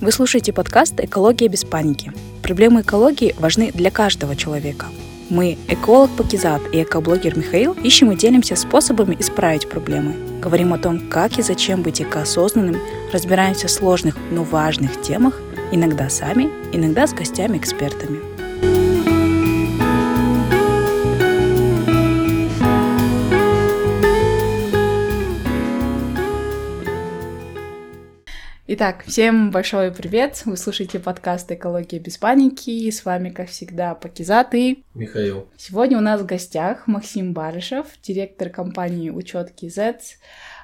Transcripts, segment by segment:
Вы слушаете подкаст «Экология без паники». Проблемы экологии важны для каждого человека. Мы, эколог Пакизат и экоблогер Михаил, ищем и делимся способами исправить проблемы. Говорим о том, как и зачем быть экоосознанным, разбираемся в сложных, но важных темах, иногда сами, иногда с гостями-экспертами. Итак, всем большой привет! Вы слушаете подкаст «Экология без паники». С вами, как всегда, Пакизат и... Михаил. Сегодня у нас в гостях Максим Барышев, директор компании «Учет КИЗЕЦ».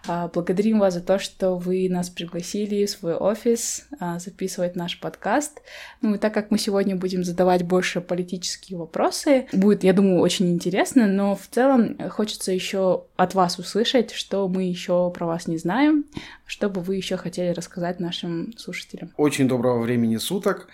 А, благодарим вас за то, что вы нас пригласили в свой офис а, записывать наш подкаст. Ну и так как мы сегодня будем задавать больше политические вопросы, будет, я думаю, очень интересно, но в целом хочется еще от вас услышать, что мы еще про вас не знаем, что бы вы еще хотели рассказать нашим слушателям. Очень доброго времени суток.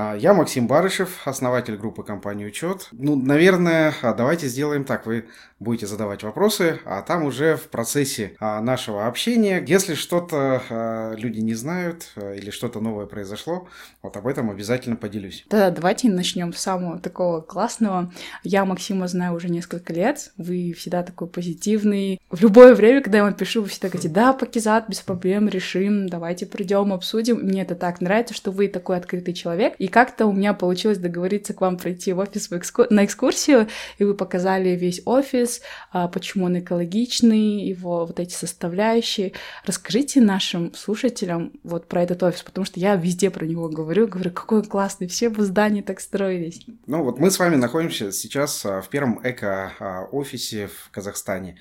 А, я Максим Барышев, основатель группы компании «Учет». Ну, наверное, а, давайте сделаем так. Вы будете задавать вопросы, а там уже в процессе а, нашего общения, если что-то люди не знают или что-то новое произошло, вот об этом обязательно поделюсь. Да, давайте начнем с самого такого классного. Я Максима знаю уже несколько лет. Вы всегда такой позитивный. В любое время, когда я вам пишу, вы всегда говорите, да, Пакизат, без проблем, решим, давайте придем, обсудим. Мне это так нравится, что вы такой открытый человек. И как-то у меня получилось договориться к вам пройти в офис в экску... на экскурсию, и вы показали весь офис, а, почему он экологичный, его вот эти составляющие. Расскажите нашим слушателям вот про этот офис, потому что я везде про него говорю, говорю, какой классный, все бы здания так строились. Ну вот мы с вами находимся сейчас а, в первом эко-офисе в Казахстане.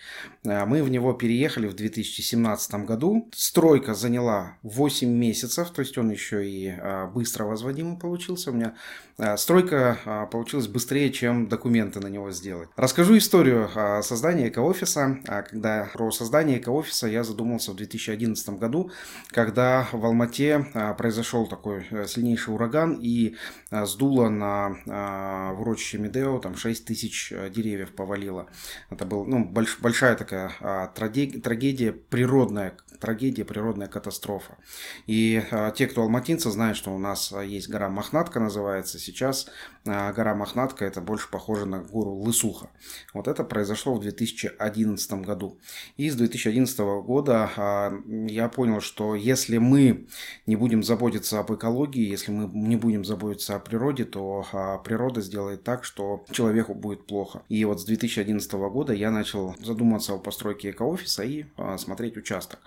А, мы в него переехали в 2017 году. Стройка заняла 8 месяцев, то есть он еще и быстро возводимый получился. У меня а, стройка а, получилась быстрее, чем документы на него сделать. Расскажу историю создания эко-офиса. А, когда про создание эко-офиса я задумался в 2011 году, когда в Алмате произошел такой э, сильнейший ураган и сдуло на в урочище Медео, там 6 тысяч э, деревьев повалило. Это была ну, больш, большая такая трагедия, природная трагедия, природная катастрофа. И те, кто алматинцы, знают, что у нас есть гора Мохнатка называется. Сейчас а, гора Мохнатка это больше похоже на гору Лысуха. Вот это произошло в 2011 году. И с 2011 года а, я понял, что если мы не будем заботиться об экологии, если мы не будем заботиться о природе, то а, природа сделает так, что человеку будет плохо. И вот с 2011 года я начал задуматься о постройке экоофиса и смотреть участок.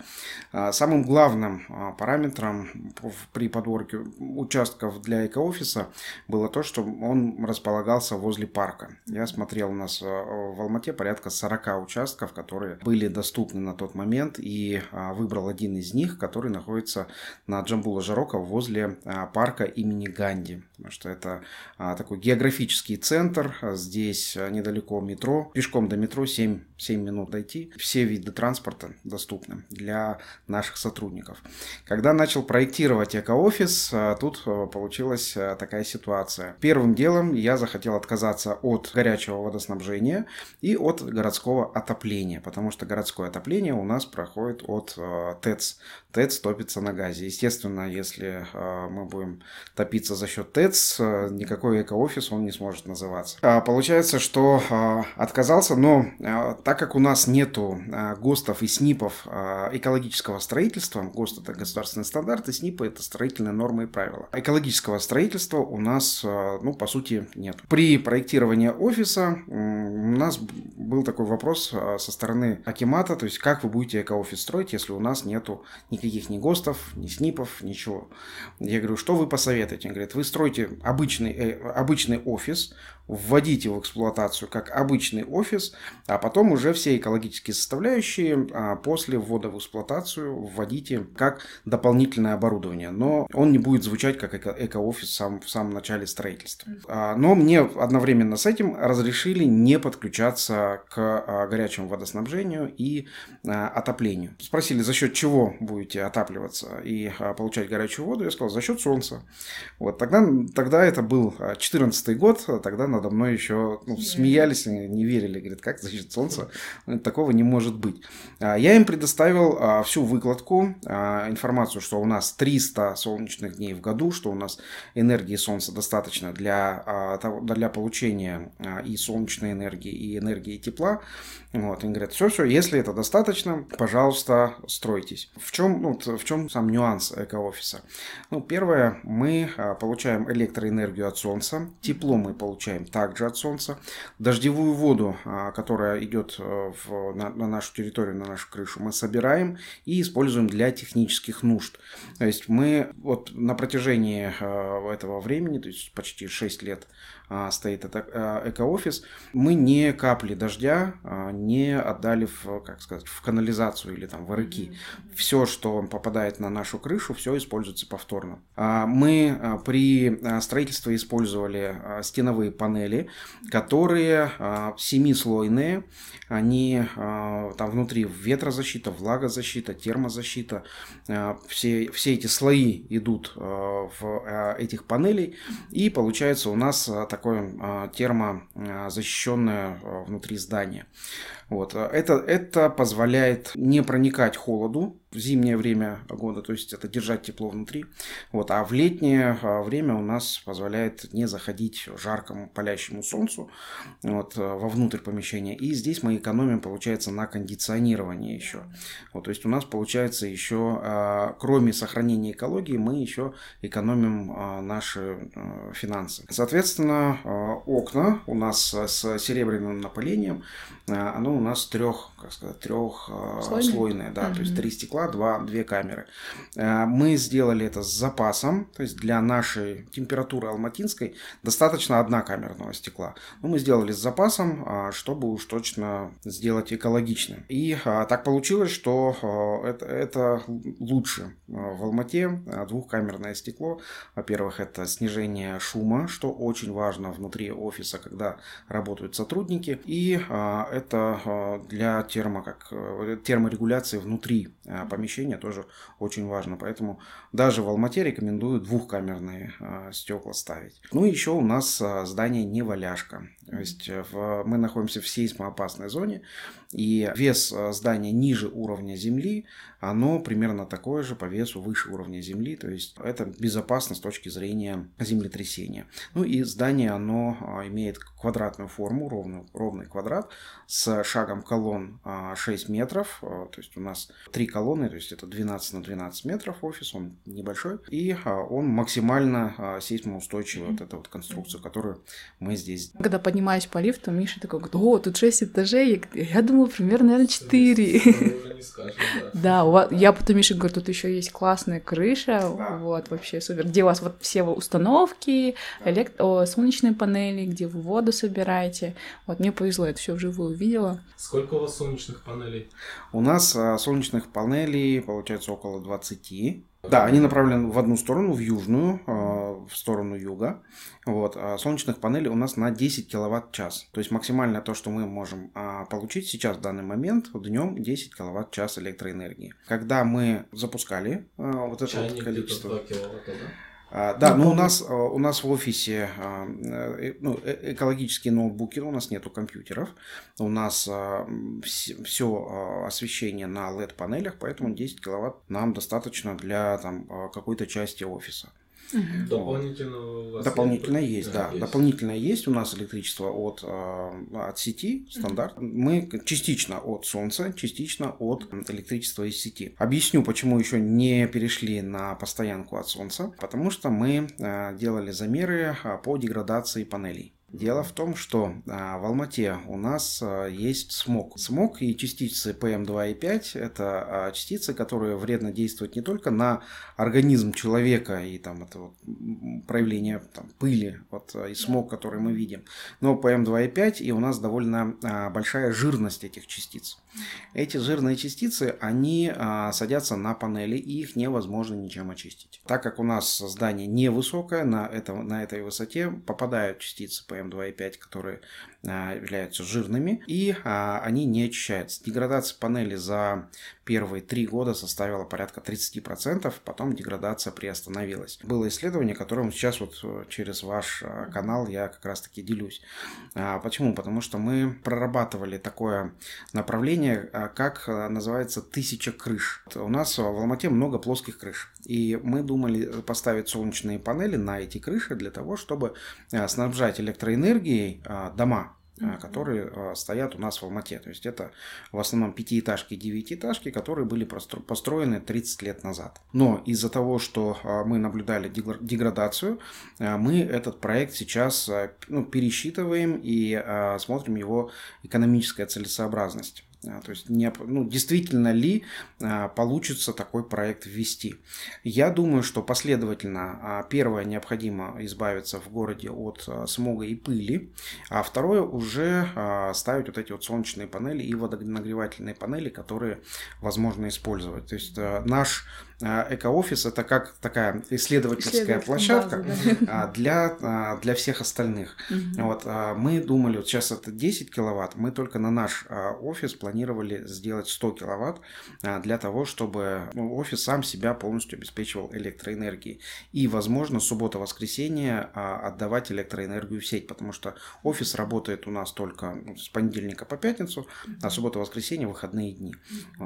Самым главным параметром при подборке участков для экоофиса было то, что он располагался возле парка. Я смотрел, у нас э, в Алмате порядка 40 участков, которые были доступны на тот момент, и а, выбрал один из них, который находится на Джамбула Жарока возле а, парка имени Ганди, потому что это а, такой географический центр, здесь недалеко метро, пешком до метро 7, 7 минут дойти, все виды транспорта доступны. Для наших сотрудников. Когда начал проектировать экоофис, тут получилась такая ситуация. Первым делом я захотел отказаться от горячего водоснабжения и от городского отопления, потому что городское отопление у нас проходит от э, ТЭЦ. ТЭЦ топится на газе. Естественно, если э, мы будем топиться за счет ТЭЦ, э, никакой эко-офис он не сможет называться. А, получается, что э, отказался, но э, так как у нас нету э, ГОСТов и СНИПов э, экологического строительства, ГОСТ это государственный стандарт, и СНИПы это строительные нормы и правила. Экологического строительства у нас, э, ну, по сути, нет. При проектировании офиса у нас был такой вопрос э, со стороны Акимата, то есть как вы будете эко-офис строить, если у нас нету никаких ни ГОСТов, ни СНИПов, ничего. Я говорю, что вы посоветуете? Он говорит, вы строите обычный, э, обычный офис, вводите в эксплуатацию как обычный офис, а потом уже все экологические составляющие а после ввода в эксплуатацию вводите как дополнительное оборудование. Но он не будет звучать как эко-офис сам, в самом начале строительства. А, но мне одновременно с этим разрешили не подключаться к а, горячему водоснабжению и а, отоплению. Спросили, за счет чего будете отапливаться и получать горячую воду. Я сказал, за счет солнца. Вот тогда, тогда это был 2014 год, тогда на надо мной еще ну, смеялись, не верили. Говорят, как защита солнца? Такого не может быть. Я им предоставил всю выкладку, а, информацию, что у нас 300 солнечных дней в году, что у нас энергии солнца достаточно для, для получения и солнечной энергии, и энергии тепла. Вот, они говорят, все-все, если это достаточно, пожалуйста, стройтесь. В чем, ну, в чем сам нюанс эко-офиса? Ну, первое, мы получаем электроэнергию от солнца, тепло мы получаем также от солнца, дождевую воду, которая идет э, в, на, на нашу территорию, на нашу крышу, мы собираем и используем для технических нужд. То есть мы вот на протяжении э, этого времени, то есть почти 6 лет, стоит это а, экоофис, мы не капли дождя а, не отдали в, как сказать, в канализацию или там в рыки. Все, что попадает на нашу крышу, все используется повторно. Мы при строительстве использовали стеновые панели, которые семислойные, они там внутри ветрозащита, влагозащита, термозащита, все, все эти слои идут в этих панелей, и получается у нас так такое а, термозащищенное а, внутри здания. Вот. Это, это позволяет не проникать холоду в зимнее время года, то есть это держать тепло внутри. Вот. А в летнее а, время у нас позволяет не заходить жаркому палящему солнцу вот, вовнутрь помещения. И здесь мы экономим, получается, на кондиционировании еще. Вот, то есть у нас получается еще, кроме сохранения экологии, мы еще экономим наши финансы. Соответственно, окна у нас с серебряным напылением, оно у нас трех, как сказать, трехслойные, да, mm-hmm. то есть три стекла, два, две камеры. Э, мы сделали это с запасом, то есть для нашей температуры алматинской достаточно одна камерного стекла. Но мы сделали с запасом, а, чтобы уж точно сделать экологичным. И а, так получилось, что а, это, это лучше в Алмате двухкамерное стекло. Во-первых, это снижение шума, что очень важно внутри офиса, когда работают сотрудники. И это для термо, как, э, терморегуляции внутри э, помещения тоже очень важно. Поэтому даже в Алмате рекомендую двухкамерные э, стекла ставить. Ну и еще у нас здание не валяшка. То есть в, мы находимся в сейсмоопасной зоне, и вес здания ниже уровня земли, оно примерно такое же по весу выше уровня земли, то есть это безопасно с точки зрения землетрясения. Ну и здание, оно имеет квадратную форму, ровный, ровный квадрат с шагом колонн 6 а, метров, а, то есть у нас три колонны, то есть это 12 на 12 метров офис, он небольшой, и а, он максимально сейсмоустойчивый, mm-hmm. вот эта вот конструкция, которую мы здесь... Когда поднимаюсь по лифту, Миша такой говорит, о, тут 6 этажей, я, я думала, примерно, наверное, 4. Да, я потом Миша говорю, тут еще есть классная крыша, вот, вообще супер, где у вас вот все установки, солнечные панели, где вы воду собираете, вот, мне повезло, это все вживую увидела. Сколько у вас солнечных панелей? У нас а, солнечных панелей получается около 20. Да, они направлены в одну сторону, в южную, а, в сторону юга. Вот. А солнечных панелей у нас на 10 киловатт-час. То есть максимально то, что мы можем а, получить сейчас в данный момент, днем 10 киловатт-час электроэнергии. Когда мы запускали вот это вот количество... 2 киловатта, да? А, да, ну, у нас, а, у нас в офисе а, э, ну, э, экологические ноутбуки, у нас нету компьютеров, у нас все освещение на LED-панелях, поэтому 10 киловатт нам достаточно для там, какой-то части офиса. Дополнительно у Дополнительно есть, есть да. Есть. Дополнительно есть у нас электричество от, от сети, стандарт. Мы частично от солнца, частично от электричества из сети. Объясню, почему еще не перешли на постоянку от солнца. Потому что мы делали замеры по деградации панелей. Дело в том, что а, в Алмате у нас а, есть смог. Смог и частицы PM2,5 – это а, частицы, которые вредно действуют не только на организм человека и там это вот проявление там, пыли вот, и смог, который мы видим, но PM2,5 и у нас довольно большая жирность этих частиц. Эти жирные частицы, они садятся на панели и их невозможно ничем очистить. Так как у нас здание невысокое, на, этом, на этой высоте попадают частицы PM PM2,5, которые являются жирными, и они не очищаются. Деградация панели за первые три года составила порядка 30%, потом деградация приостановилась. Было исследование, которым сейчас вот э, через ваш э, канал я как раз таки делюсь. А, почему? Потому что мы прорабатывали такое направление, а, как э, называется «тысяча крыш». У нас в Алмате много плоских крыш. И мы думали поставить солнечные панели на эти крыши для того, чтобы снабжать электроэнергией дома Э, которые э, стоят у нас в Алмате. То есть это в основном пятиэтажки и девятиэтажки, которые были построены 30 лет назад. Но из-за того, что э, мы наблюдали деградацию, мы этот проект сейчас ну, пересчитываем и смотрим его экономическая целесообразность. А, то есть, не, ну, действительно ли а, получится такой проект ввести. Я думаю, что последовательно а, первое необходимо избавиться в городе от смога и пыли, а второе уже ставить вот эти вот солнечные панели и водонагревательные панели, которые возможно использовать. То есть наш Эко-офис это как такая исследовательская площадка база, да. для, для всех остальных. Угу. Вот, мы думали, вот сейчас это 10 киловатт, мы только на наш офис планировали сделать 100 киловатт для того, чтобы ну, офис сам себя полностью обеспечивал электроэнергией. И, возможно, суббота-воскресенье отдавать электроэнергию в сеть, потому что офис работает у нас только ну, с понедельника по пятницу, а суббота-воскресенье выходные дни.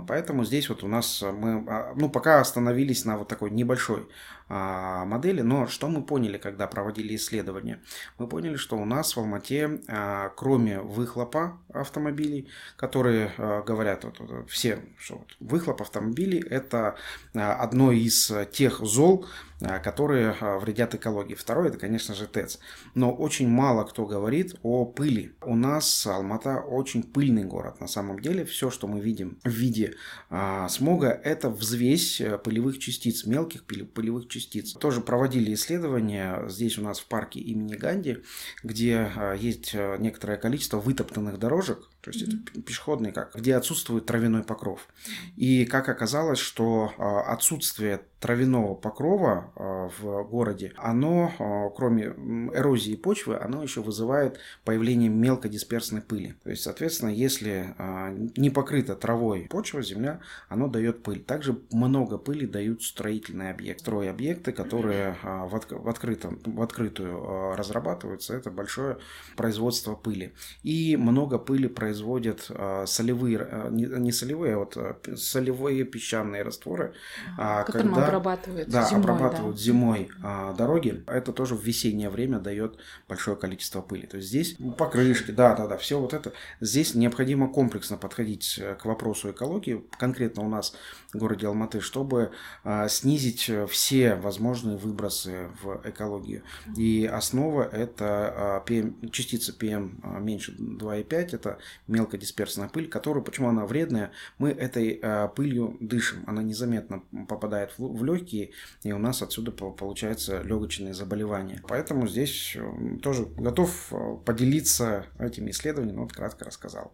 Поэтому здесь вот у нас мы, ну, пока остановились остановились на вот такой небольшой модели. Но что мы поняли, когда проводили исследования? Мы поняли, что у нас в Алмате, а, кроме выхлопа автомобилей, которые а, говорят вот, вот, все, что вот, выхлоп автомобилей это а, одно из тех зол, а, которые а, вредят экологии. Второе, это, конечно же, ТЭЦ. Но очень мало кто говорит о пыли. У нас Алмата очень пыльный город. На самом деле, все, что мы видим в виде а, смога, это взвесь э, пылевых частиц, мелких пылевых частиц. Тоже проводили исследования здесь у нас в парке имени Ганди, где а, есть э, некоторое количество вытоптанных дорожек, то есть mm-hmm. это пешеходный как, где отсутствует травяной покров. И как оказалось, что а, отсутствие травяного покрова а, в городе, оно, а, кроме эрозии почвы, оно еще вызывает появление мелкодисперсной пыли. То есть, соответственно, если не покрыта травой почва, земля, оно дает пыль. Также много пыли дают строительные объекты. Стройобъекты, которые в, от, в, открытом, в открытую разрабатываются, это большое производство пыли. И много пыли производится производят э, солевые, э, не, солевые, а вот э, солевые песчаные растворы. Э, когда, обрабатывают да, зимой. обрабатывают да. зимой э, дороги. Это тоже в весеннее время дает большое количество пыли. То есть здесь покрышки, да, да, да, все вот это. Здесь необходимо комплексно подходить к вопросу экологии. Конкретно у нас городе Алматы, чтобы э, снизить все возможные выбросы в экологию. И основа это э, PM, частица PM меньше 2,5, это мелкодисперсная пыль, которую, почему она вредная, мы этой э, пылью дышим, она незаметно попадает в, легкие, и у нас отсюда получается легочные заболевания. Поэтому здесь э, тоже готов э, поделиться этими исследованиями, вот кратко рассказал.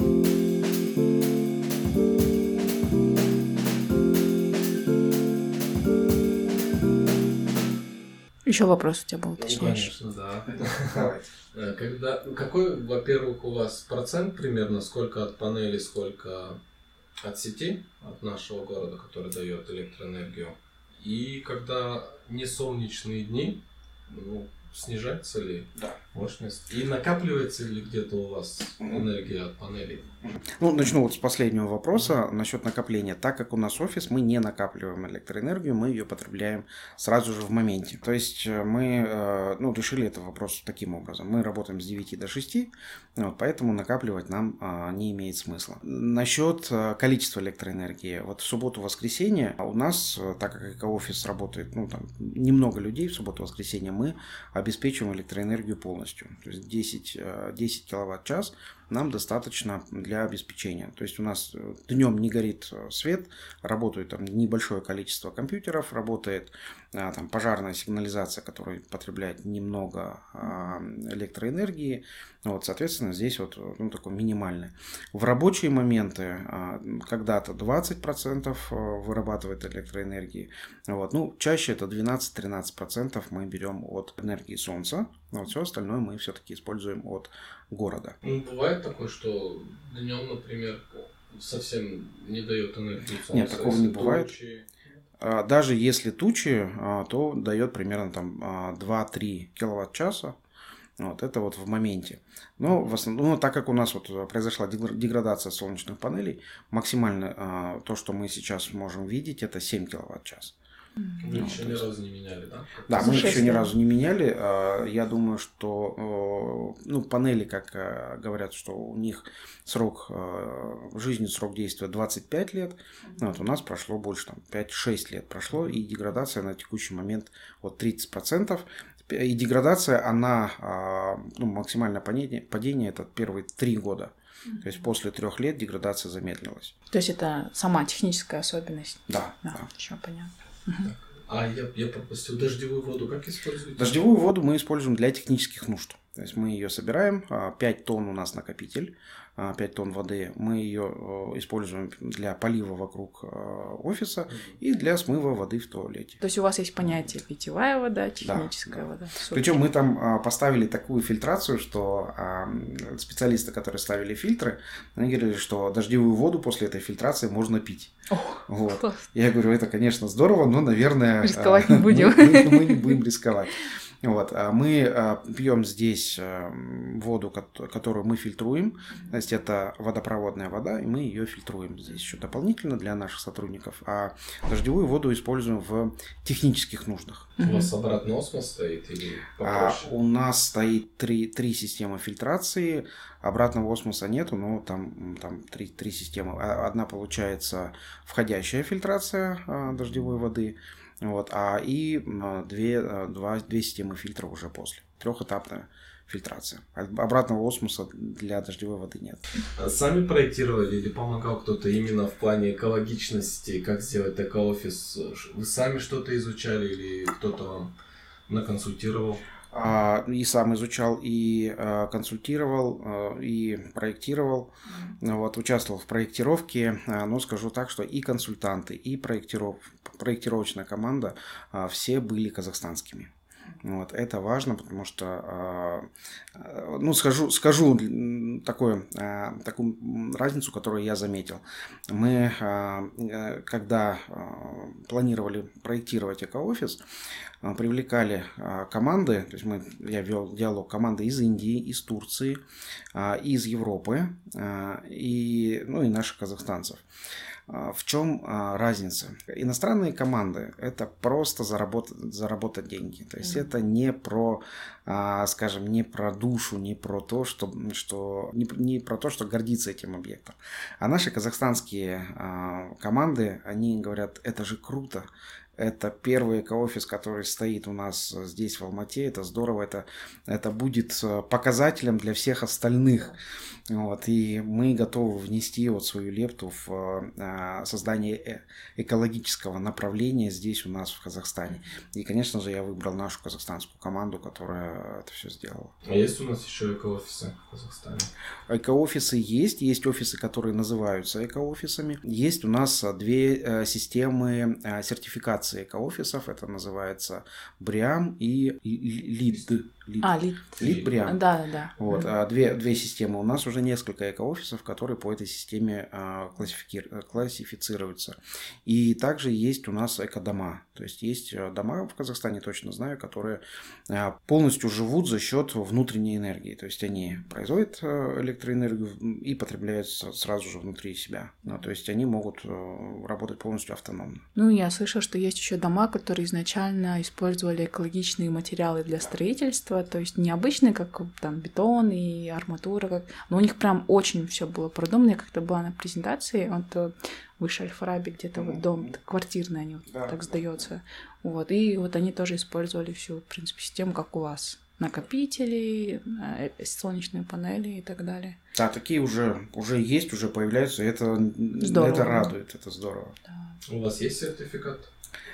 Еще вопрос у тебя был, точнее. Ну, конечно, да. Когда, какой, во-первых, у вас процент примерно, сколько от панели, сколько от сети, от нашего города, который дает электроэнергию? И когда не солнечные дни, ну, снижается ли да. Мощность? И накапливается ли где-то у вас энергия от панелей? Ну, начну вот с последнего вопроса насчет накопления. Так как у нас офис, мы не накапливаем электроэнергию, мы ее потребляем сразу же в моменте. То есть э, мы э, ну, решили этот вопрос таким образом. Мы работаем с 9 до 6, вот, поэтому накапливать нам а, не имеет смысла. Насчет э, количества электроэнергии. Вот в субботу-воскресенье у нас, так как офис работает, ну, там, немного людей в субботу-воскресенье, мы обеспечиваем электроэнергию полностью. То есть 10, 10 киловатт-час нам достаточно для обеспечения. То есть у нас э, днем не горит э, свет, работает там небольшое количество компьютеров, работает а, там пожарная сигнализация, которая потребляет немного а, электроэнергии. Вот, соответственно, здесь вот ну, такое минимальное. В рабочие моменты а, когда-то 20% вырабатывает электроэнергии. Вот, ну, чаще это 12-13% мы берем от энергии солнца. Вот, все остальное мы все-таки используем от города. Ну, бывает такое, что днем, например, совсем не дает энергии солнца. Нет, такого не бывает. Тучи... А, даже если тучи, а, то дает примерно там 2-3 а, киловатт-часа. Вот, это вот в моменте. Но в основном, ну, так как у нас вот произошла деградация солнечных панелей, максимально то, что мы сейчас можем видеть, это 7 киловатт-час. Вы ну, еще ни разу не меняли, да? Да, мы еще ни разу не меняли. Я думаю, что ну, панели, как говорят, что у них срок жизни, срок действия 25 лет. Вот, у нас прошло больше, там, 5-6 лет прошло, и деградация на текущий момент вот 30%. И деградация, она, ну, максимальное падение, падение это первые три года. То есть после трех лет деградация замедлилась. То есть это сама техническая особенность? Да. Да, да. еще понятно. А я, я пропустил дождевую воду, как используете? Дождевую воду мы используем для технических нужд. То есть мы ее собираем, 5 а, тонн у нас накопитель, 5 а, тонн воды. Мы ее используем для полива вокруг э, офиса и для смыва воды в туалете. То есть у вас есть понятие питьевая вода, техническая да, вода. Да. Причем мы там а, поставили такую фильтрацию, что специалисты, которые ставили фильтры, они говорили, что дождевую воду после этой фильтрации можно пить. Ох, вот. Я говорю, это, конечно, здорово, но, наверное... Рисковать не будем. Мы, мы не будем рисковать. Вот. А мы а, пьем здесь а, воду, которую мы фильтруем. То есть это водопроводная вода, и мы ее фильтруем здесь еще дополнительно для наших сотрудников. А дождевую воду используем в технических нуждах. У вас обратный осмос стоит или попроще? А, у нас стоит три, три системы фильтрации. Обратного осмоса нету, но там, там три, три системы. Одна получается входящая фильтрация дождевой воды – вот, а и две, два, две системы фильтра уже после. Трехэтапная фильтрация. Обратного осмоса для дождевой воды нет. А сами проектировали или помогал кто-то именно в плане экологичности, как сделать эко-офис? Вы сами что-то изучали или кто-то вам наконсультировал? А, и сам изучал, и а, консультировал, а, и проектировал. Вот, участвовал в проектировке. Но скажу так, что и консультанты, и проектиров... проектировочная команда все были казахстанскими. Вот, это важно, потому что, ну, скажу, скажу такое, такую разницу, которую я заметил. Мы, э, когда планировали проектировать эко-офис, а, привлекали а, команды, то есть мы, я вел диалог команды из Индии, из Турции, а, из Европы и, ну, и наших казахстанцев. В чем разница? Иностранные команды – это просто заработать, заработать деньги. То есть mm-hmm. это не про, скажем, не про душу, не про то, что, что не, не про то, что гордиться этим объектом. А наши казахстанские команды, они говорят, это же круто, это первый эко-офис, который стоит у нас здесь, в Алмате. Это здорово. Это, это будет э, показателем для всех остальных. Вот, и мы готовы внести вот свою лепту в э, создание э, экологического направления здесь у нас в Казахстане. И, конечно же, я выбрал нашу казахстанскую команду, которая это все сделала. А есть у нас еще эко-офисы в Казахстане? Эко-офисы есть. Есть офисы, которые называются эко-офисами. Есть у нас две системы сертификации эко-офисов. Это называется БРИАМ и ЛИД. Лид. А, лид. Лид Бриан. Да, да. Вот, а две, две системы. У нас уже несколько эко-офисов, которые по этой системе а, классифики... классифицируются. И также есть у нас эко-дома. То есть есть э, дома в Казахстане, точно знаю, которые а, полностью живут за счет внутренней энергии. То есть они производят э, электроэнергию и потребляют сразу же внутри себя. Ну, то есть они могут э, работать полностью автономно. Ну, я слышала, что есть еще дома, которые изначально использовали экологичные материалы для строительства, то есть не обычные, как там бетон и арматура, как... но у них прям очень все было продумано. Я как-то была на презентации, вот выше Альфараби, где-то вот дом квартирный, они вот да. так сдается. Вот, и вот они тоже использовали всю, в принципе, систему, как у вас. накопители, э, солнечные панели и так далее. Да, такие уже, уже есть, уже появляются, это, здорово. это радует, это здорово. Да. У вас есть сертификат?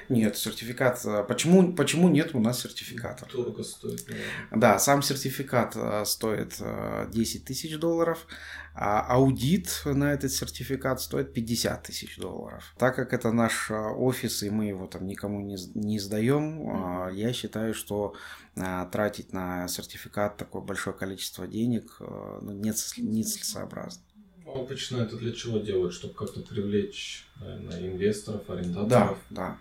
Нет, сертификат. Э, почему, почему нет у нас сертификата? Дорого стоит, наверное. Да, сам сертификат э, стоит 10 тысяч долларов, а аудит на этот сертификат стоит 50 тысяч долларов. Так как это наш офис, и мы его там никому не, не сдаем, я считаю, что тратить на сертификат такое большое количество денег ну, нецелесообразно. Обычно это для чего делают? Чтобы как-то привлечь наверное, инвесторов, арендаторов? Да, да.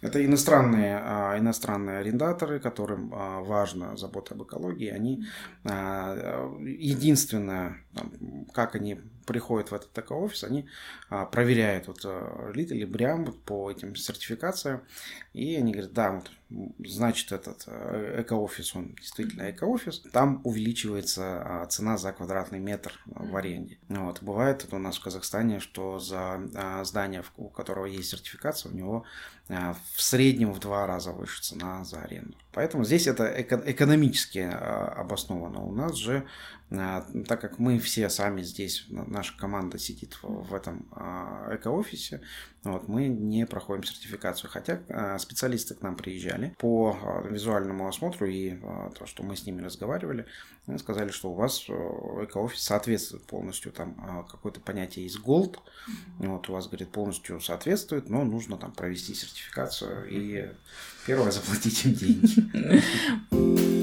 Это иностранные, а, иностранные арендаторы, которым а, важна забота об экологии. Они а, единственное, как они приходят в этот эко-офис, они проверяют вот лид или брям по этим сертификациям, и они говорят, да, вот, значит, этот э, эко-офис, он действительно эко-офис, там увеличивается а, цена за квадратный метр в аренде. Вот. Бывает это у нас в Казахстане, что за а, здание, у которого есть сертификация, у него а, в среднем в два раза выше цена за аренду. Поэтому здесь это эко- экономически а, обосновано. У нас же а, так как мы все сами здесь, наша команда сидит в, этом а, эко-офисе, вот, мы не проходим сертификацию. Хотя а, специалисты к нам приезжали по визуальному осмотру и то, что мы с ними разговаривали, они сказали, что у вас эко-офис соответствует полностью, там какое-то понятие есть gold, вот у вас, говорит, полностью соответствует, но нужно там провести сертификацию и первое заплатить им деньги.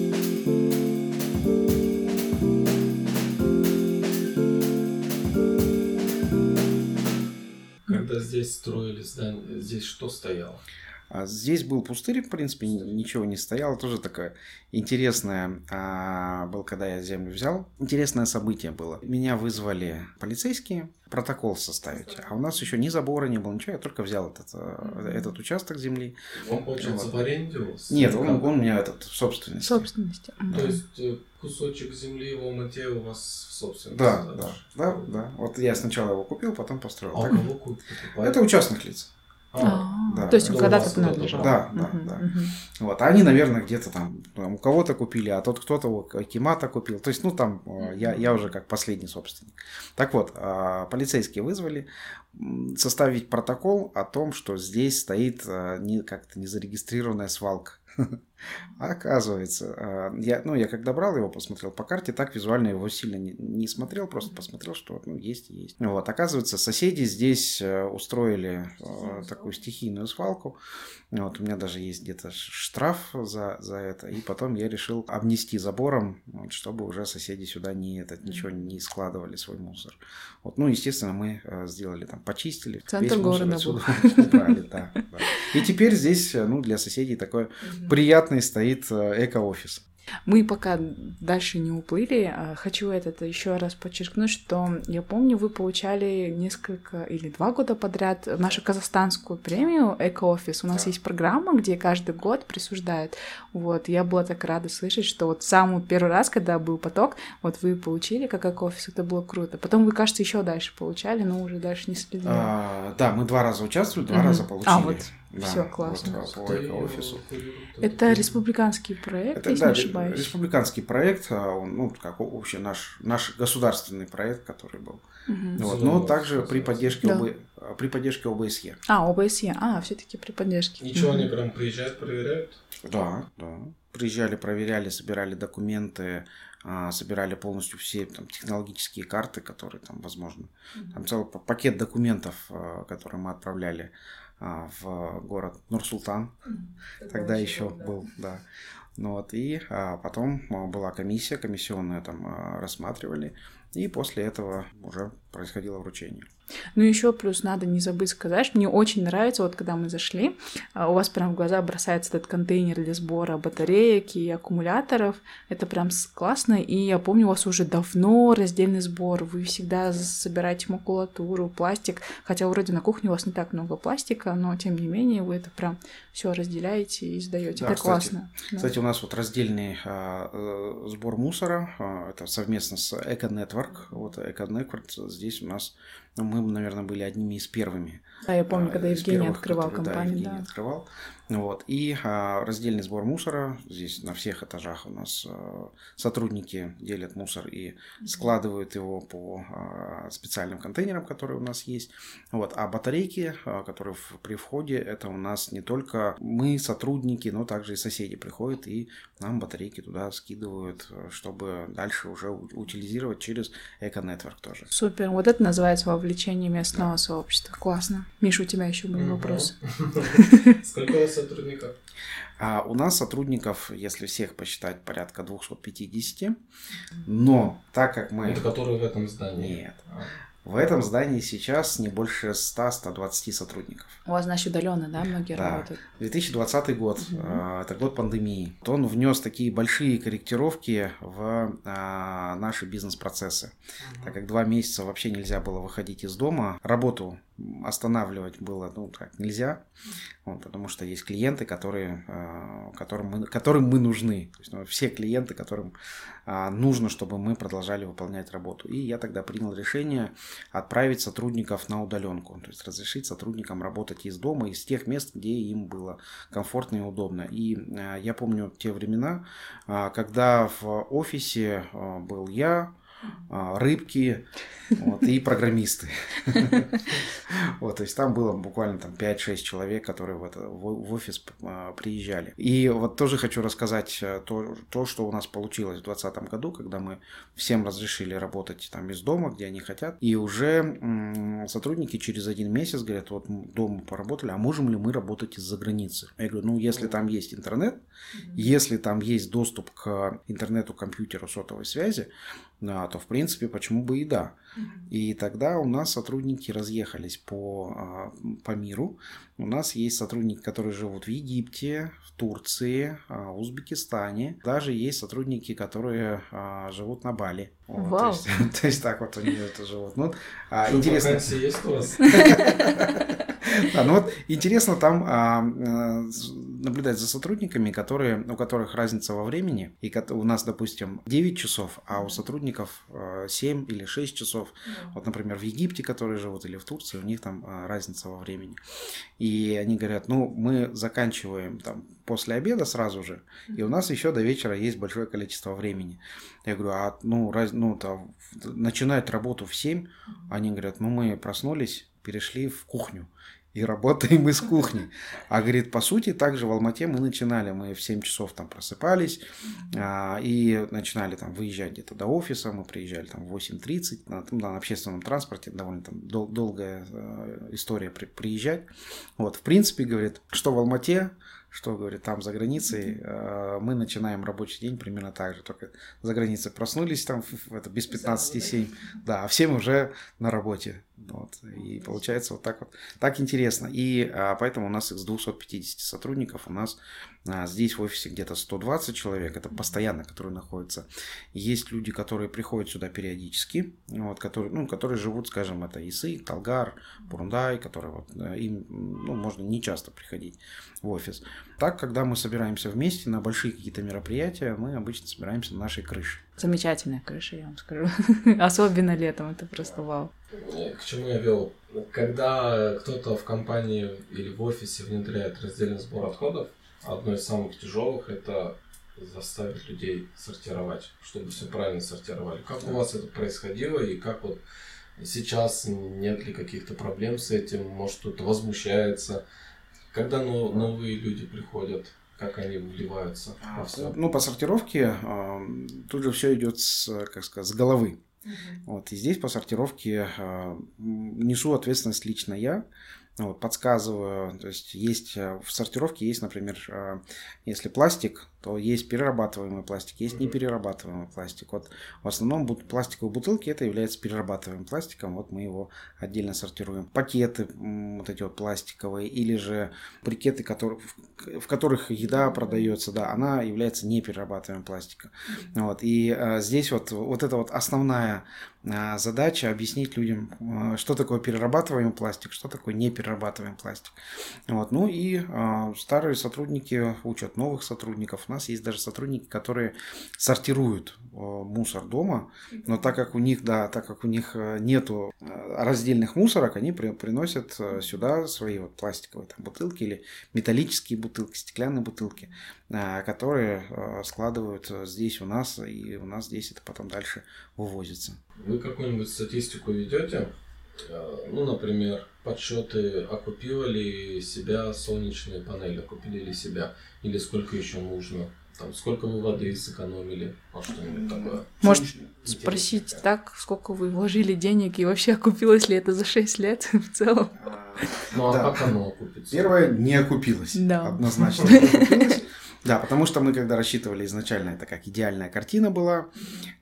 здесь строили здание, здесь что стояло? А здесь был пустырь, в принципе, ничего не стояло. Тоже такое интересное а, было, когда я землю взял. Интересное событие было. Меня вызвали полицейские протокол составить. А у нас еще ни забора не было, ничего. Я только взял этот, э, этот участок земли. Он, получается, вот. в аренде у вас? Нет, он, он у меня этот в собственности. Собственности. То есть э, кусочек земли в Алмате у вас в собственности? Да, да, да, да. Вот я сначала его купил, потом построил. А так... кого купил? Это у частных лиц. А, да, то есть да. когда-то принадлежал. Да, да, угу, да. Угу. Вот, а они, наверное, где-то там, там у кого-то купили, а тот кто-то у Кимата купил. То есть, ну, там э, я, я уже как последний собственник. Так вот, а, полицейские вызвали составить протокол о том, что здесь стоит не, как-то незарегистрированная свалка. Оказывается, а, я, ну, я когда брал его, посмотрел по карте, так визуально его сильно не, не смотрел, просто посмотрел, что ну, есть и есть. Вот, оказывается, соседи здесь э, устроили э, такую стихийную свалку. Вот, у меня даже есть где-то штраф за, за это. И потом я решил обнести забором, вот, чтобы уже соседи сюда не, этот, ничего не складывали, свой мусор. Вот, ну, естественно, мы э, сделали там, почистили. Центр города был. Убрали, да, да. И теперь здесь, ну, для соседей такой приятный стоит э, эко-офис. Мы пока дальше не уплыли. А хочу этот еще раз подчеркнуть, что я помню, вы получали несколько или два года подряд нашу казахстанскую премию Эко-офис. У нас да. есть программа, где каждый год присуждают. Вот, я была так рада слышать, что вот самый первый раз, когда был поток, вот вы получили как эко-офис, это было круто. Потом вы, кажется, еще дальше получали, но уже дальше не следили. А, да, мы два раза участвовали, два mm-hmm. раза получили. А, вот. Да, Все классно. Вот, по офису. Это республиканский проект, это, если да, не ошибаюсь. Республиканский проект, а, он, ну, как общий наш, наш государственный проект, который был. Угу. Вот, но также при поддержке, да. ОБ, при поддержке ОБСЕ. А, ОБСЕ, а, все-таки при поддержке. Ничего, угу. они прям приезжают, проверяют? Да, да. Приезжали, проверяли, собирали документы, а, собирали полностью все там, технологические карты, которые там возможно. Там целый пакет документов, а, которые мы отправляли а, в город Нур-Султан. Mm-hmm. Тогда еще был, да. Ну вот, и а, потом а, была комиссия, комиссионная там а, рассматривали, и после этого уже происходило вручение. Ну, еще плюс надо не забыть сказать, мне очень нравится, вот когда мы зашли, а, у вас прям в глаза бросается этот контейнер для сбора батареек и аккумуляторов. Это прям классно. И я помню, у вас уже давно раздельный сбор. Вы всегда собираете макулатуру, пластик. Хотя вроде на кухне у вас не так много пластика, но тем не менее вы это прям все разделяете и сдаете. Да, это кстати, классно. Кстати, да. у нас вот раздельный а, э, сбор мусора. А, это совместно с Эко Network. Вот Эко Network здесь у нас мы, наверное, были одними из первыми. Да, я помню, когда Евгений открывал которые, компанию. Да, Евгений да. открывал. Вот. И а, раздельный сбор мусора. Здесь на всех этажах у нас а, сотрудники делят мусор и складывают его по а, специальным контейнерам, которые у нас есть. Вот. А батарейки, а, которые в, при входе, это у нас не только мы, сотрудники, но также и соседи приходят и нам батарейки туда скидывают, чтобы дальше уже утилизировать через Эко-нетворк тоже. Супер. Вот это называется вовлечение местного да. сообщества. Классно. Миша, у тебя еще были вопросы. Сколько у вас сотрудников? А у нас сотрудников, если всех посчитать, порядка 250. Но так как мы... Это которые в этом здании? Нет. А. В этом здании сейчас не больше 100-120 сотрудников. У вас, значит, удаленно, да, многие да. работают? 2020 год, угу. это год пандемии. Он внес такие большие корректировки в а, наши бизнес-процессы. Угу. Так как два месяца вообще нельзя было выходить из дома, работу останавливать было ну, так, нельзя, вот, потому что есть клиенты, которые, а, которым, мы, которым мы нужны. То есть, ну, все клиенты, которым а, нужно, чтобы мы продолжали выполнять работу. И я тогда принял решение отправить сотрудников на удаленку, то есть разрешить сотрудникам работать из дома, из тех мест, где им было комфортно и удобно. И а, я помню те времена, когда в офисе был я, рыбки вот, и программисты. Вот, то есть там было буквально там 5-6 человек, которые в, это, в офис а, приезжали. И вот тоже хочу рассказать э, то, то, что у нас получилось в 2020 году, когда мы всем разрешили работать там из дома, где они хотят. И уже сотрудники через один месяц говорят, вот дома поработали, а можем ли мы работать из-за границы? Я говорю, ну если там есть интернет, если там есть доступ к интернету, компьютеру, сотовой связи, то в принципе почему бы и да. И тогда у нас сотрудники разъехались по, а, по миру. У нас есть сотрудники, которые живут в Египте, в Турции, а, в Узбекистане. Даже есть сотрудники, которые а, живут на Бали. Вот, Вау. То, есть, то есть так вот они это живут. Ну, а, интересно. есть у вас? Да, ну вот интересно там наблюдать за сотрудниками, которые, у которых разница во времени, и у нас, допустим, 9 часов, а у сотрудников 7 а, или 6 часов. Вот, например, в Египте, которые живут, или в Турции, у них там а, разница во времени. И они говорят, ну, мы заканчиваем там после обеда сразу же, и у нас еще до вечера есть большое количество времени. Я говорю, а ну, раз, ну там, начинают работу в 7, они говорят, ну мы проснулись, перешли в кухню и работаем из кухни. А говорит, по сути, также в Алмате мы начинали, мы в 7 часов там просыпались а, и начинали там выезжать где-то до офиса, мы приезжали там в 8.30 на, на общественном транспорте, довольно там дол- долгая э, история при, приезжать. Вот, в принципе, говорит, что в Алмате, что, говорит, там за границей, э, мы начинаем рабочий день примерно так же, только за границей проснулись там это без 15-7, да, а все мы уже на работе. Вот, и получается вот так вот. Так интересно. И а, поэтому у нас из 250 сотрудников у нас а, здесь в офисе где-то 120 человек. Это постоянно, которые находятся. Есть люди, которые приходят сюда периодически, вот, которые, ну, которые живут, скажем, это Исы, Талгар, Бурундай, которые вот, им ну, можно не часто приходить в офис. Так, когда мы собираемся вместе на большие какие-то мероприятия, мы обычно собираемся на нашей крыше. Замечательная крыша, я вам скажу. Особенно летом, это просто вау. К чему я вел? Когда кто-то в компании или в офисе внедряет раздельный сбор отходов, одно из самых тяжелых это заставить людей сортировать, чтобы все правильно сортировали. Как у вас это происходило и как вот сейчас нет ли каких-то проблем с этим, может кто-то возмущается, когда новые люди приходят, как они вливаются во а, все? Ну, по сортировке э, тут же все идет с, как сказать, с головы. Uh-huh. Вот, и здесь по сортировке э, несу ответственность лично я. Вот, подсказываю, то есть есть э, в сортировке есть, например, э, если пластик, то есть перерабатываемый пластик, есть неперерабатываемый пластик. Вот в основном пластиковые бутылки это является перерабатываемым пластиком, вот мы его отдельно сортируем. Пакеты вот эти вот пластиковые или же брикеты, которые, в которых еда продается, да, она является неперерабатываемым пластиком. Вот, и э, здесь вот, вот это вот основная а, задача объяснить людям, а, что такое перерабатываемый пластик, что такое неперерабатываемый пластик. Вот. Ну и а, старые сотрудники учат новых сотрудников. Нас есть даже сотрудники, которые сортируют мусор дома, но так как у них, да, так как у них нету раздельных мусорок, они при, приносят сюда свои вот пластиковые там, бутылки или металлические бутылки, стеклянные бутылки, которые складывают здесь у нас, и у нас здесь это потом дальше вывозится. Вы какую-нибудь статистику ведете? Э, ну, например, подсчеты, окупила ли себя солнечные панели, окупили ли себя, или сколько еще нужно, там, сколько вы воды сэкономили, а что-нибудь такое. Может спросить так, сколько вы вложили денег и вообще окупилось ли это за 6 лет в целом? Ну, а да. как оно окупится? Первое, не окупилось. Да. Однозначно Да, потому что мы когда рассчитывали изначально, это как идеальная картина была,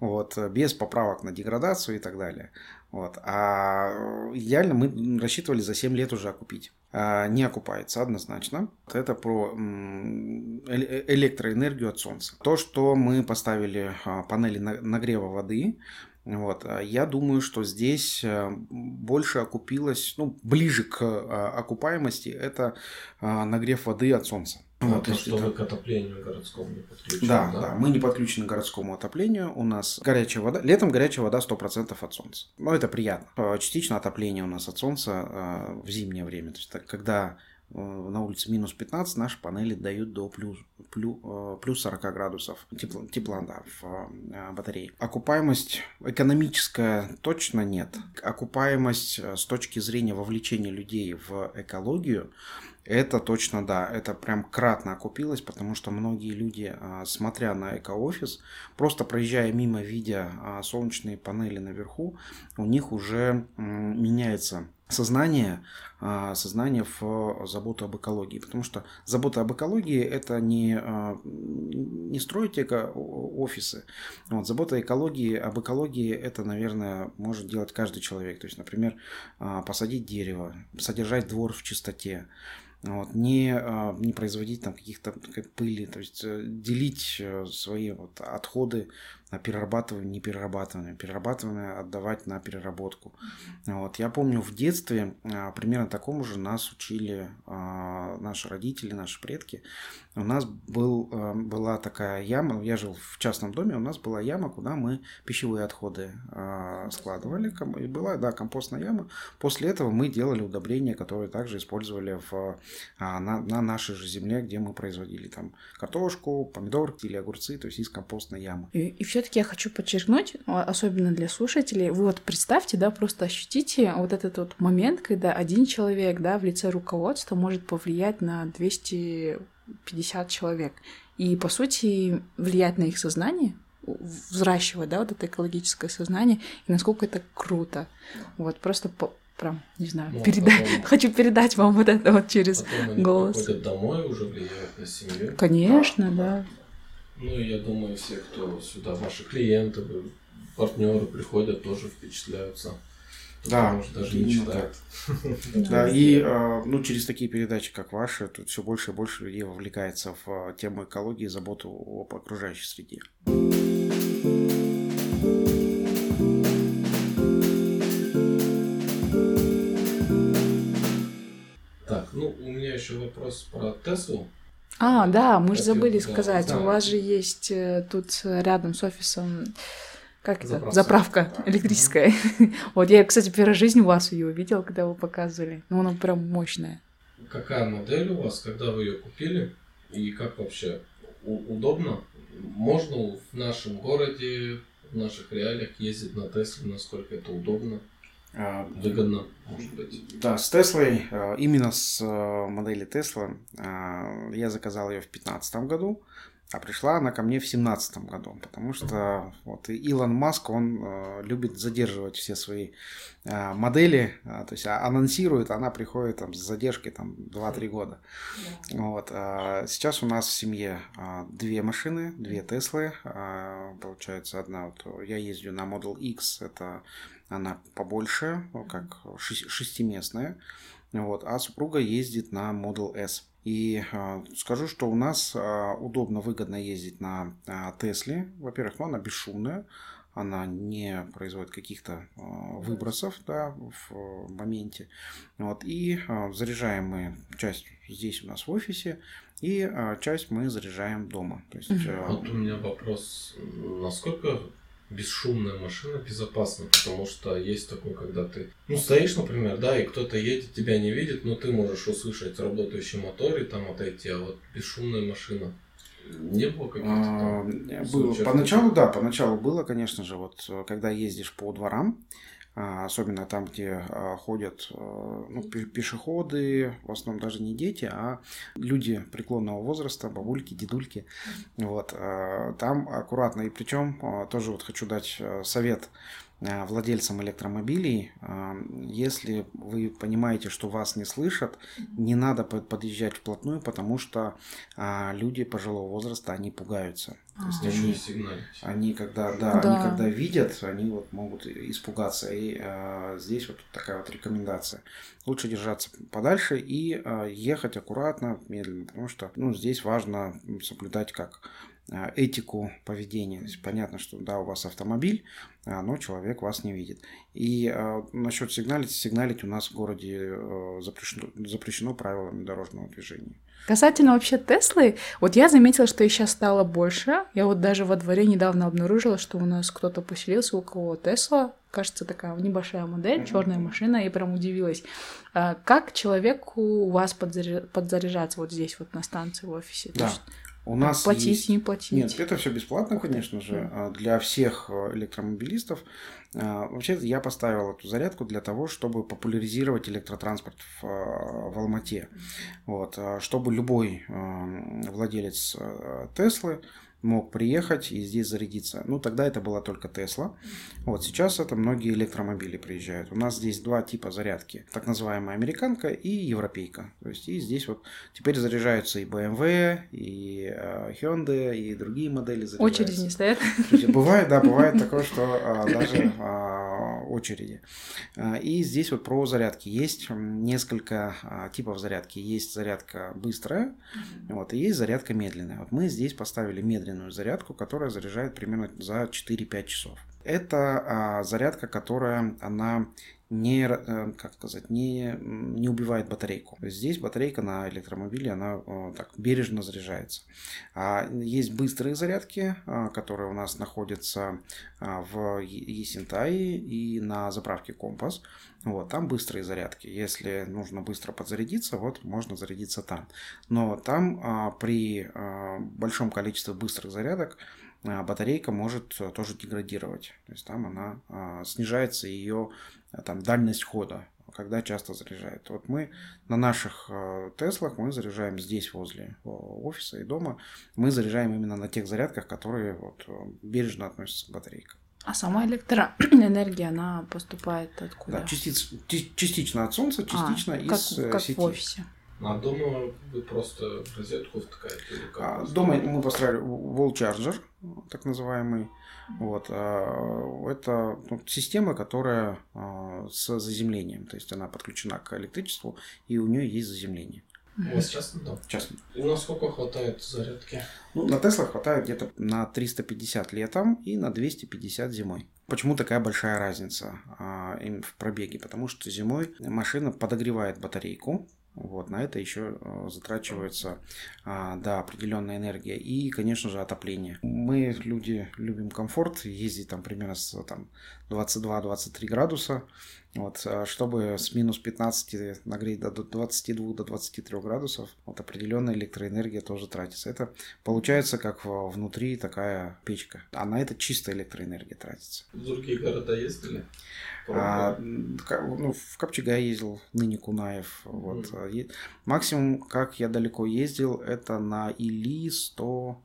вот, без поправок на деградацию и так далее. Вот. А идеально мы рассчитывали за 7 лет уже окупить. А не окупается однозначно. Это про э, электроэнергию от солнца. То, что мы поставили а, панели нагрева воды, вот. А я думаю, что здесь э, больше окупилось, ну, ближе к окупаемости, это нагрев воды от солнца. Ну, вот, то, что это... вы к отоплению городскому не подключены. Да, да, да, мы не подключены к городскому отоплению. У нас горячая вода. Летом горячая вода 100% от солнца. Ну, это приятно. Э, частично отопление у нас от солнца э, в зимнее время. То есть, когда э, на улице минус 15, наши панели дают до плюс, плюс, плюс 40 градусов тепла, тепла да, в батарее. Окупаемость экономическая точно нет. Окупаемость с точки зрения вовлечения людей в экологию это точно да, это прям кратно окупилось, потому что многие люди, а, смотря на эко-офис, просто проезжая мимо, видя а, солнечные панели наверху, у них уже меняется сознание, а, сознание в заботу об экологии. Потому что забота об экологии это не, не строить эко-офисы. Вот, забота экологии, об экологии это, наверное, может делать каждый человек. То есть, например, посадить дерево, содержать двор в чистоте. Вот, не, а, не производить там каких-то пыли, то есть э, делить э, свои вот отходы на перерабатывание, не перерабатывание, перерабатывание отдавать на переработку. Вот. Я помню в детстве а, примерно такому же нас учили а, наши родители, наши предки. У нас был, а, была такая яма, я жил в частном доме, у нас была яма, куда мы пищевые отходы складывали. И была, да, компостная яма. После этого мы делали удобрения, которые также использовали в, на, на нашей же земле, где мы производили там картошку, помидорки или огурцы, то есть из компостной ямы. И, и все все-таки я хочу подчеркнуть, особенно для слушателей, вы вот представьте, да, просто ощутите вот этот вот момент, когда один человек, да, в лице руководства может повлиять на 250 человек. И, по сути, влиять на их сознание, взращивать, да, вот это экологическое сознание, и насколько это круто. Вот, просто по, прям, не знаю, ну, передать, потом... хочу передать вам вот это вот через потом голос. домой уже влияют на семью. Конечно, да. Ну, я думаю, все, кто сюда, ваши клиенты, партнеры приходят, тоже впечатляются. Да, может, даже не читают. Да, и а, ну, через такие передачи, как ваши, тут все больше и больше людей вовлекается в а, тему экологии и заботу об окружающей среде. Так, ну, у меня еще вопрос про Теслу. А, да, мы же забыли сказать, да. у вас же есть э, тут рядом с офисом как это? Заправка электрическая. вот я, кстати, первый раз в жизни у вас ее увидел, когда вы показывали. Ну, она прям мощная. Какая модель у вас, когда вы ее купили? И как вообще? удобно? Можно в нашем городе, в наших реалиях ездить на Тесле, насколько это удобно? А, Выгодно, может быть. Да, с Теслой, а, именно с а, модели Тесла, я заказал ее в 2015 году, а пришла она ко мне в 2017 году, потому что вот Илон Маск, он любит задерживать все свои модели, то есть анонсирует, она приходит там, с задержкой там, 2-3 года. Вот. Сейчас у нас в семье две машины, две Теслы, получается одна, вот я езжу на Model X, это она побольше, как шестиместная, вот, а супруга ездит на Model S. И э, скажу, что у нас э, удобно, выгодно ездить на э, Тесле. Во-первых, ну, она бесшумная, она не производит каких-то выбросов да, в моменте. Вот, и заряжаем мы часть здесь у нас в офисе, и часть мы заряжаем дома. То есть, вот у меня вопрос, насколько бесшумная машина безопасна, потому что есть такое, когда ты, ну, стоишь, например, да, и кто-то едет, тебя не видит, но ты можешь услышать работающий мотор и там отойти, а вот бесшумная машина, не было каких-то там а, было. Поначалу, да, поначалу было, конечно же, вот когда ездишь по дворам, особенно там, где а, ходят а, ну, пешеходы, в основном даже не дети, а люди преклонного возраста, бабульки, дедульки. Вот, там аккуратно. И причем тоже вот хочу дать совет владельцам электромобилей, э, если вы понимаете, что вас не слышат, не надо подъезжать вплотную, потому что э, люди пожилого возраста, они пугаются. То есть они, они когда, да, да. они когда видят, они вот могут испугаться. И э, здесь вот такая вот рекомендация. Лучше держаться подальше и э, ехать аккуратно, медленно, потому что ну, здесь важно соблюдать как Э, этику поведения. То есть понятно, что да, у вас автомобиль, а, но человек вас не видит. И э, насчет сигналить, сигналить у нас в городе э, запрещено, запрещено правилами дорожного движения. Касательно вообще Теслы, вот я заметила, что их сейчас стало больше. Я вот даже во дворе недавно обнаружила, что у нас кто-то поселился, у кого Тесла, кажется, такая небольшая модель, mm-hmm. черная машина, я прям удивилась. А как человеку у вас подзаряжаться вот здесь, вот на станции в офисе? Да. есть у нас платить, есть... не платить. Нет, это все бесплатно, конечно же, а, для всех э, электромобилистов. А, вообще, я поставил эту зарядку для того, чтобы популяризировать электротранспорт в, в Алмате. Вот, а, чтобы любой владелец Теслы мог приехать и здесь зарядиться. Ну, тогда это была только Тесла. Вот сейчас это многие электромобили приезжают. У нас здесь два типа зарядки. Так называемая американка и европейка. То есть и здесь вот теперь заряжаются и BMW, и э, Hyundai, и другие модели заряжаются. Очереди не стоят? Бывает, да, бывает такое, что а, даже а, очереди. А, и здесь вот про зарядки. Есть несколько а, типов зарядки. Есть зарядка быстрая, вот, и есть зарядка медленная. Вот мы здесь поставили медленную медленную зарядку, которая заряжает примерно за 4-5 часов. Это а, зарядка, которая она не, э, как сказать, не, не убивает батарейку. Здесь батарейка на электромобиле, она так бережно заряжается. А есть быстрые зарядки, а, которые у нас находятся а, в Есентае и на заправке Компас. Вот, там быстрые зарядки. Если нужно быстро подзарядиться, вот можно зарядиться там. Но там а, при большом количестве быстрых зарядок батарейка может тоже деградировать. То есть там она снижается ее там, дальность хода, когда часто заряжает. Вот мы на наших э, Теслах мы заряжаем здесь возле э, офиса и дома. Мы заряжаем именно на тех зарядках, которые вот, э, бережно относятся к батарейкам. А сама электроэнергия, она поступает откуда? Да, частиц, частично от солнца, частично а, из как, как сети. в офисе. А дома вы просто розетку втыкаете? Или как дома мы построили wall charger, так называемый. Вот, а, это ну, система, которая а, с заземлением, то есть она подключена к электричеству, и у нее есть заземление. У вас частный дом? Частный. И на сколько хватает зарядки? Ну, на Тесла хватает где-то на 350 летом и на 250 зимой. Почему такая большая разница а, в пробеге? Потому что зимой машина подогревает батарейку, вот, на это еще э, затрачивается а, да, определенная энергия и, конечно же, отопление. Мы, люди, любим комфорт, ездить там примерно с там, 22-23 градуса. Вот, а чтобы с минус 15 нагреть до 22 до 23 градусов, вот определенная электроэнергия тоже тратится. Это получается как внутри такая печка. А на это чистая электроэнергия тратится. В другие города ездили? А, ну, в Копчегай ездил, ныне Кунаев. Вот. Максимум, как я далеко ездил, это на Или 100,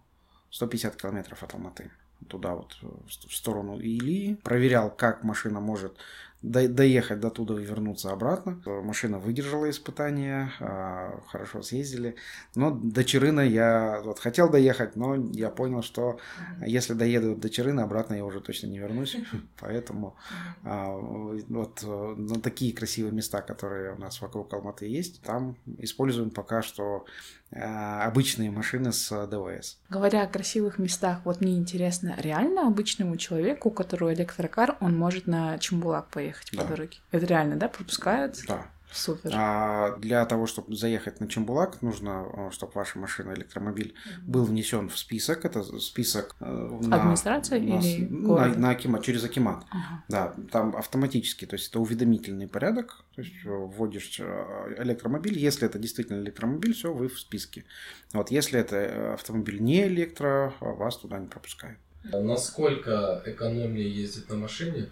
150 километров от Алматы туда вот в сторону Или, проверял, как машина может доехать до туда и вернуться обратно. Машина выдержала испытания, а, хорошо съездили. Но до Черына я вот хотел доехать, но я понял, что если доеду до Черына, обратно я уже точно не вернусь. Поэтому а, вот на такие красивые места, которые у нас вокруг Алматы есть, там используем пока что обычные машины с ДВС. Говоря о красивых местах, вот мне интересно, реально обычному человеку, у которого электрокар, он может на Чембулак поехать да. по дороге? Это реально, да, пропускают? Да. Супер. А для того, чтобы заехать на Чембулак, нужно, э, чтобы ваша машина, электромобиль, был внесен в список. Это список э, на, Администрация на, или на, на Акимат, через Акимат. Ага. Да, там автоматически, то есть это уведомительный порядок. То есть э, вводишь электромобиль, если это действительно электромобиль, все, вы в списке. Вот если это автомобиль не электро, вас туда не пропускают. Насколько экономнее ездить на машине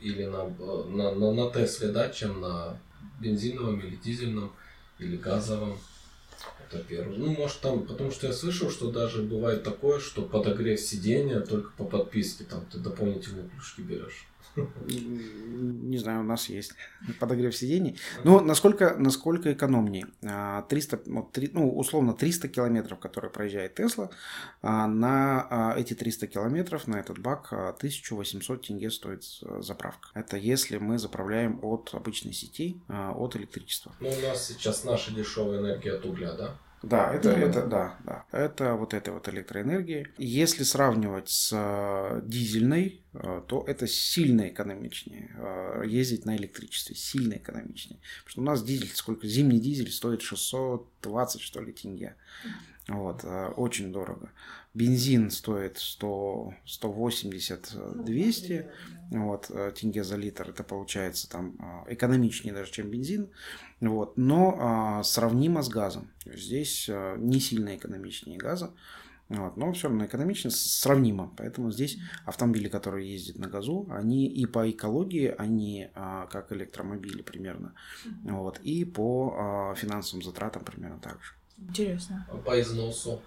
или на, на, на, на Тесле, да, чем на бензиновом или дизельном, или газовом. Это первое. Ну, может там, потому что я слышал, что даже бывает такое, что подогрев сиденья только по подписке, там ты дополнительные плюшки берешь. Не знаю, у нас есть подогрев сидений. Но насколько, насколько экономнее? 300, ну, условно 300 километров, которые проезжает Тесла, а на а, эти 300 километров, на этот бак 1800 а, тенге стоит заправка. Это если мы заправляем от обычной сети, от электричества. Ну, у нас сейчас наша дешевая энергия от угля, да? Да, это, mm это, да, да. Это вот эта вот электроэнергия. Если сравнивать с э, дизельной, э, то это сильно экономичнее э, ездить на электричестве, сильно экономичнее. Потому что у нас дизель, сколько, зимний дизель стоит 620, что ли, тенге. Вот, очень дорого. Бензин стоит 100, 180, 200 вот, тенге за литр. Это получается там экономичнее даже, чем бензин. Вот, но а, сравнимо с газом. Здесь а, не сильно экономичнее газа. Вот, но все равно экономично сравнимо. Поэтому здесь автомобили, которые ездят на газу, они и по экологии, они а, как электромобили примерно, вот, и по а, финансовым затратам примерно так же. Интересно. По износу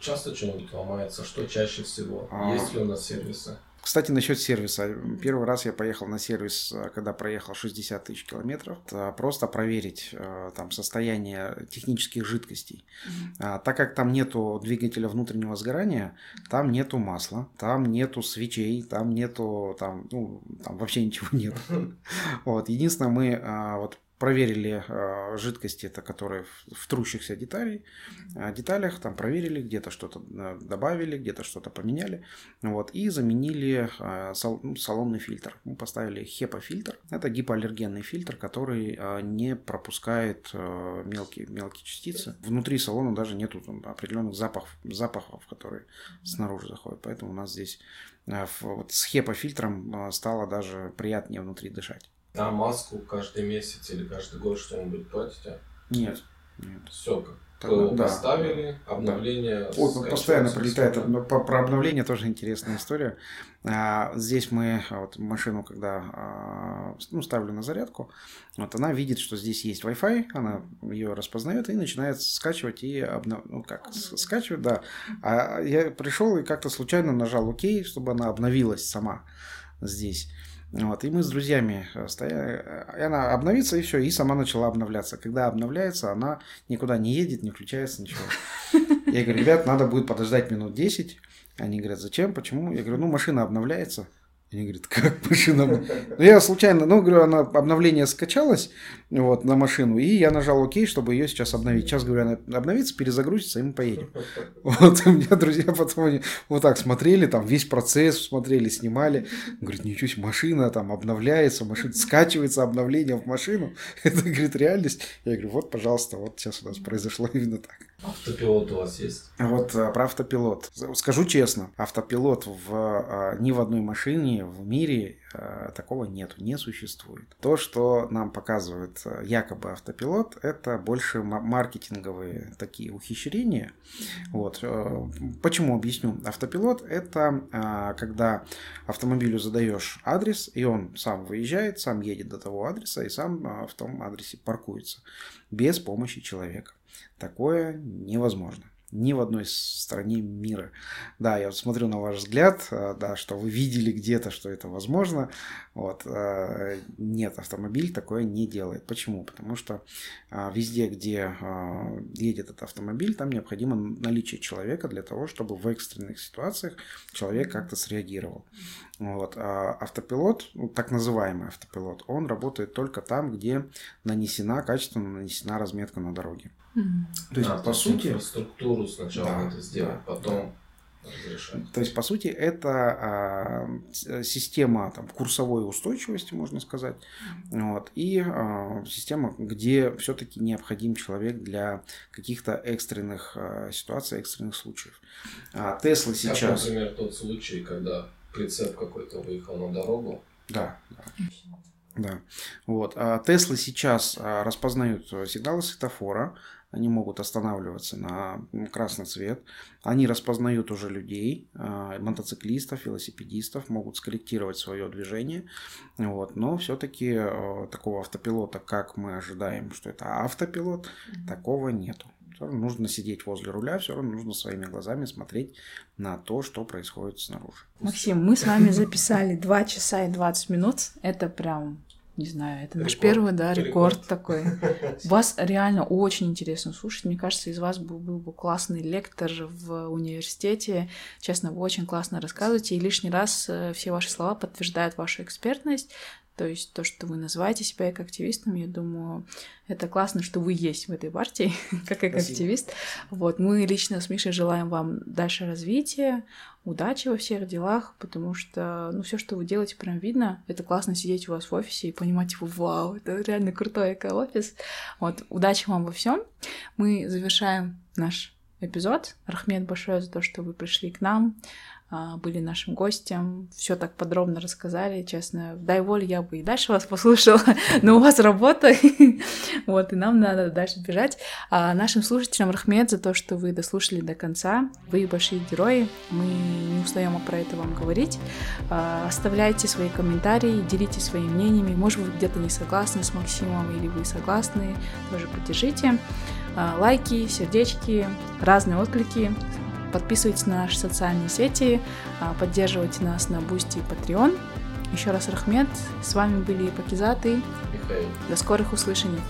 часто что-нибудь ломается? Что чаще всего? А... Есть ли у нас сервисы? Кстати, насчет сервиса. Первый раз я поехал на сервис, э, когда проехал 60 тысяч километров, просто проверить э, там состояние технических жидкостей. Mm-hmm. Так как там нету двигателя внутреннего сгорания, там нету масла, там нету свечей, там нету там, ну, там вообще ничего нет. Вот. Единственное, мы а, вот проверили э, жидкости, это которые в, в трущихся деталей, э, деталях, там проверили, где-то что-то э, добавили, где-то что-то поменяли, вот, и заменили э, сал, ну, салонный фильтр. Мы поставили HEPA-фильтр, это гипоаллергенный фильтр, который э, не пропускает э, мелкие, мелкие частицы. Внутри салона даже нету там, определенных запахов, запахов, которые снаружи заходят, поэтому у нас здесь э, вот с HEPA-фильтром э, стало даже приятнее внутри дышать. А маску каждый месяц или каждый год что-нибудь платите? Нет. Нет. Все как. ПО да. поставили, обновление. Да. Вот, постоянно прилетает. Про обновление тоже интересная история. А, здесь мы вот машину, когда а, ну, ставлю на зарядку, вот она видит, что здесь есть Wi-Fi, она ее распознает и начинает скачивать и обнов... ну как скачивать, да. А я пришел и как-то случайно нажал ОК, чтобы она обновилась сама здесь. Вот, и мы с друзьями э, стояли, э, она обновится, и все, и сама начала обновляться. Когда обновляется, она никуда не едет, не включается, ничего. Я говорю, ребят, надо будет подождать минут 10. Они говорят, зачем, почему? Я говорю, ну, машина обновляется. Они говорят, как машина? Ну, я случайно, ну, говорю, она обновление скачалось вот, на машину, и я нажал ОК, чтобы ее сейчас обновить. Сейчас, говорю, она обновится, перезагрузится, и мы поедем. Вот, у меня друзья потом они вот так смотрели, там весь процесс смотрели, снимали. Говорит, ничего себе, машина там обновляется, машина скачивается, обновление в машину. Это, говорит, реальность. Я говорю, вот, пожалуйста, вот сейчас у нас произошло именно так. Автопилот у вас есть? Вот э, про автопилот. Скажу честно, автопилот в, э, ни в одной машине в мире э, такого нету, не существует. То, что нам показывает якобы автопилот, это больше маркетинговые такие ухищрения. Вот. Почему объясню? Автопилот это когда автомобилю задаешь адрес, и он сам выезжает, сам едет до того адреса и сам в том адресе паркуется без помощи человека. Такое невозможно. ни в одной стране мира. Да, я вот смотрю на ваш взгляд, э, да, что вы видели где-то, что это возможно. Вот. Э, нет, автомобиль такое не делает. Почему? Потому что а, везде, где а, едет этот автомобиль, там необходимо наличие человека для того, чтобы в экстренных ситуациях человек как-то среагировал. Вот. А автопилот, ну, так называемый автопилот, он работает только там, где нанесена, качественно нанесена разметка на дороге. То есть, а, по сути... Структуру сначала да, надо сделать, да, потом да. разрешать. То есть, по сути, это а, система там, курсовой устойчивости, можно сказать, вот, и а, система, где все-таки необходим человек для каких-то экстренных а, ситуаций, экстренных случаев. А Тесла сейчас... Как, например, тот случай, когда прицеп какой-то выехал на дорогу. Да, да. Да, вот. А Теслы сейчас а, распознают сигналы светофора, они могут останавливаться на красный цвет, они распознают уже людей, а, мотоциклистов, велосипедистов, могут скорректировать свое движение, вот. но все-таки такого автопилота, как мы ожидаем, что это автопилот, такого нету. Все равно нужно сидеть возле руля, все равно нужно своими глазами смотреть на то, что происходит снаружи. Максим, мы с вами записали 2 часа и 20 минут. Это прям не знаю, это наш первый, да, рекорд, рекорд такой. Вас реально очень интересно слушать. Мне кажется, из вас был, был бы классный лектор в университете. Честно, вы очень классно рассказываете, и лишний раз э, все ваши слова подтверждают вашу экспертность. То есть то, что вы называете себя как активистом, я думаю, это классно, что вы есть в этой партии, как активист. Вот, мы лично с Мишей желаем вам дальше развития, удачи во всех делах, потому что, ну, все, что вы делаете, прям видно. Это классно сидеть у вас в офисе и понимать, типа, вау, это реально крутой эко-офис. Вот, удачи вам во всем. Мы завершаем наш эпизод. Рахмет большое за то, что вы пришли к нам. А, были нашим гостем, все так подробно рассказали, честно. Дай волю, я бы и дальше вас послушала, но у вас работа, вот, и нам надо дальше бежать. А нашим слушателям Рахмет за то, что вы дослушали до конца. Вы большие герои, мы не устаем про это вам говорить. А, оставляйте свои комментарии, делитесь своими мнениями. Может, вы где-то не согласны с Максимом, или вы согласны, тоже поддержите. А, лайки, сердечки, разные отклики Подписывайтесь на наши социальные сети, а, поддерживайте нас на Boosty и Patreon. Еще раз Рақмет. С вами были Пакизаты. До скорых услышаний.